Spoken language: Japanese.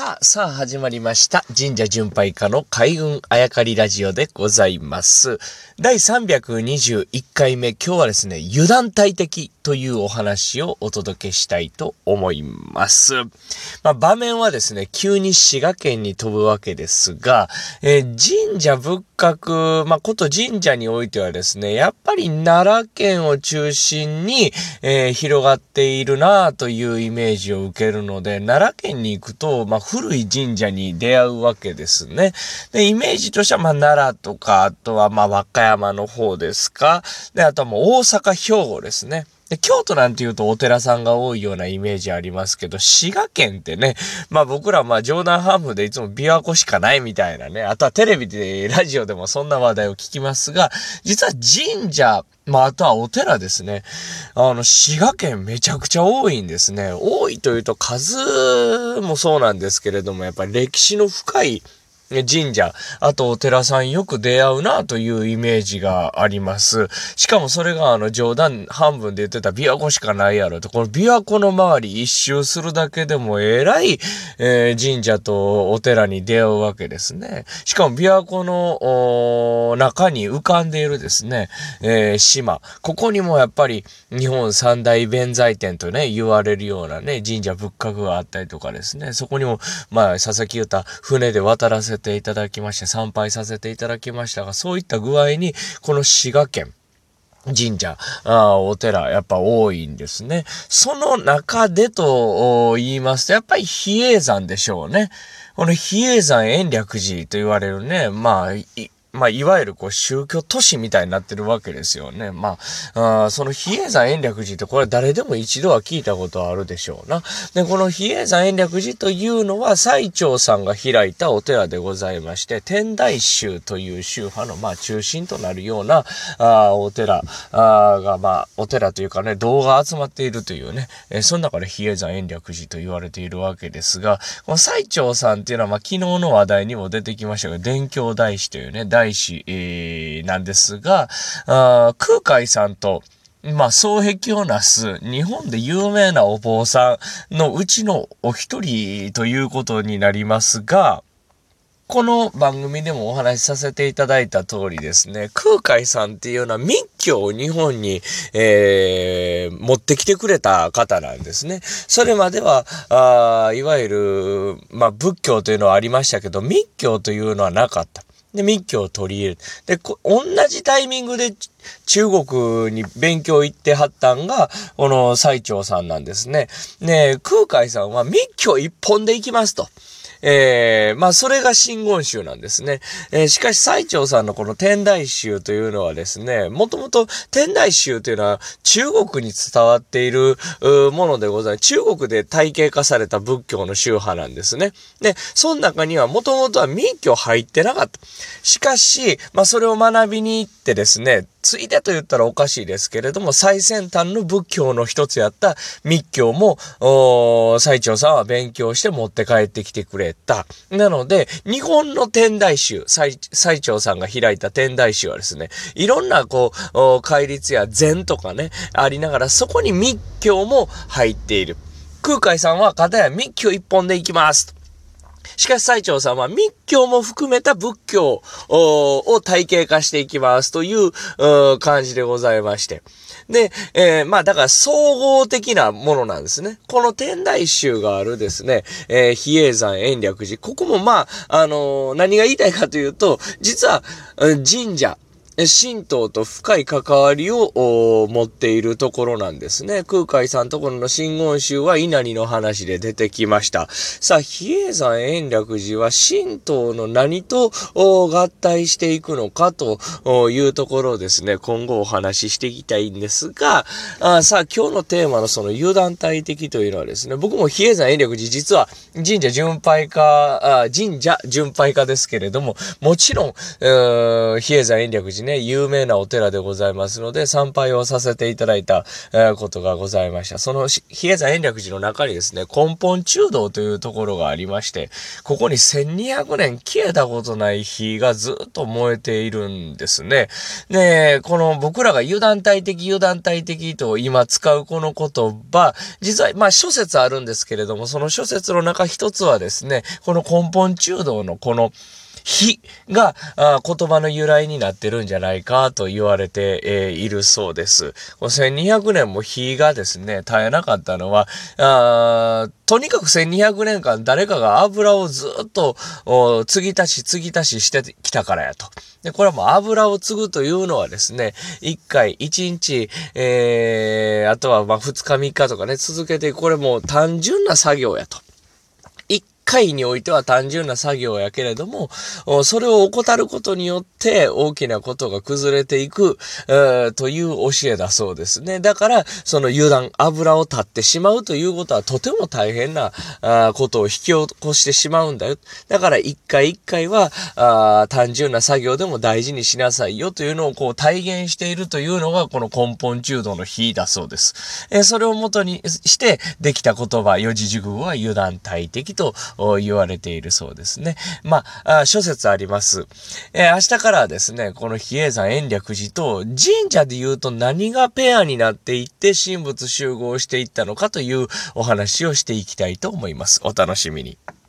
さあ、さあ始まりました。神社巡拝家の開運あやかりラジオでございます。第321回目、今日はですね、油断大敵というお話をお届けしたいと思います。まあ、場面はですね、急に滋賀県に飛ぶわけですが、えー、神社仏閣、まあ、こと神社においてはですね、やっぱり奈良県を中心に、えー、広がっているなというイメージを受けるので、奈良県に行くと、まあ、古い神社に出会うわけですね。で、イメージとしては、まあ、奈良とか、あとは、まあ、和歌山の方ですか。で、あとはもう大阪、兵庫ですね。で、京都なんて言うとお寺さんが多いようなイメージありますけど、滋賀県ってね、まあ僕らまあ冗談半分でいつも琵琶湖しかないみたいなね、あとはテレビで、ラジオでもそんな話題を聞きますが、実は神社、まああとはお寺ですね。あの、滋賀県めちゃくちゃ多いんですね。多いというと数もそうなんですけれども、やっぱり歴史の深い神社、あとお寺さんよく出会うなというイメージがあります。しかもそれがあの冗談半分で言ってた琵琶湖しかないやろと。この琵琶湖の周り一周するだけでもえらい、えー、神社とお寺に出会うわけですね。しかも琵琶湖の中に浮かんでいるですね、えー、島。ここにもやっぱり日本三大弁財天とね、言われるようなね、神社仏閣があったりとかですね。そこにも、まあ、佐々木言った船で渡らせていただきまして、参拝させていただきましたが、そういった具合に、この滋賀県、神社あ、お寺、やっぱ多いんですね。その中でと言いますと、やっぱり比叡山でしょうね。この比叡山延暦寺と言われるね、まあ、まあ、いわゆるこう宗教都市みたいになってるわけですよね。まあ、あその比叡山延暦寺ってこれ誰でも一度は聞いたことあるでしょうな。で、この比叡山延暦寺というのは最澄さんが開いたお寺でございまして、天台宗という宗派のまあ中心となるようなあお寺あがまあお寺というかね、動画集まっているというね、えー、その中で比叡山延暦寺と言われているわけですが、この最澄さんっていうのはまあ昨日の話題にも出てきましたが、伝教大師というね、大師、えー、なんですが、あ空海さんと、まあ、双璧をなす日本で有名なお坊さんのうちのお一人ということになりますが、この番組でもお話しさせていただいた通りですね、空海さんっていうのは密教を日本に、えー、持ってきてくれた方なんですね。それまでは、あいわゆる、まあ、仏教というのはありましたけど、密教というのはなかった。で、密教を取り入れる。で、同じタイミングで中国に勉強行ってはったんが、この最澄さんなんですね。ね空海さんは密教一本で行きますと。えー、まあ、それが真言宗なんですね。えー、しかし、最澄さんのこの天台宗というのはですね、もともと天台宗というのは中国に伝わっているものでございます。中国で体系化された仏教の宗派なんですね。で、その中にはもともとは密教入ってなかった。しかし、まあ、それを学びに行ってですね、ついでと言ったらおかしいですけれども、最先端の仏教の一つやった密教も、最澄さんは勉強して持って帰ってきてくれた。なので、日本の天台宗、最澄さんが開いた天台宗はですね、いろんなこう、戒律や禅とかね、ありながら、そこに密教も入っている。空海さんは片や密教一本で行きます。しかし最澄さんは密教も含めた仏教を体系化していきますという感じでございまして。で、えー、まあだから総合的なものなんですね。この天台宗があるですね、えー、比叡山延暦寺。ここもまあ、あのー、何が言いたいかというと、実は神社、神道と深い関わりを持っているところなんですね。空海さんところの真言宗は稲荷の話で出てきました。さあ、比叡山延暦寺は神道の何と合体していくのかというところをですね、今後お話ししていきたいんですが、あさあ、今日のテーマのその油断大敵というのはですね、僕も比叡山延暦寺実は神社巡拝家、神社巡拝家ですけれども、もちろん、比叡山延暦寺ね、ね、有名なお寺でございますので、参拝をさせていただいた、え、ことがございました。その、比叡山延暦寺の中にですね、根本中道というところがありまして、ここに1200年消えたことない火がずっと燃えているんですね。で、この僕らが油断大敵、油断大敵と今使うこの言葉、実は、まあ諸説あるんですけれども、その諸説の中一つはですね、この根本中道のこの火が言葉の由来になってるんじゃないかと言われて、え、いるそうです。1200年も火がですね、絶えなかったのは、あとにかく1200年間誰かが油をずっと継ぎ足し継ぎ足ししてきたからやと。で、これはもう油を継ぐというのはですね、1回、1日、えー、あとはまあ2日3日とかね、続けて、これもう単純な作業やと。回においては単純な作業やけれども、それを怠ることによって大きなことが崩れていく、えー、という教えだそうですね。だから、その油断、油を立ってしまうということはとても大変なあことを引き起こしてしまうんだよ。だから一回一回はあ単純な作業でも大事にしなさいよというのをこう体現しているというのがこの根本中道の日だそうです。えー、それをもとにしてできた言葉、四字熟語は油断大敵と言われているそうですね。まあ、諸説あります。えー、明日からからですね、この比叡山延暦寺と神社で言うと何がペアになっていって神仏集合していったのかというお話をしていきたいと思います。お楽しみに。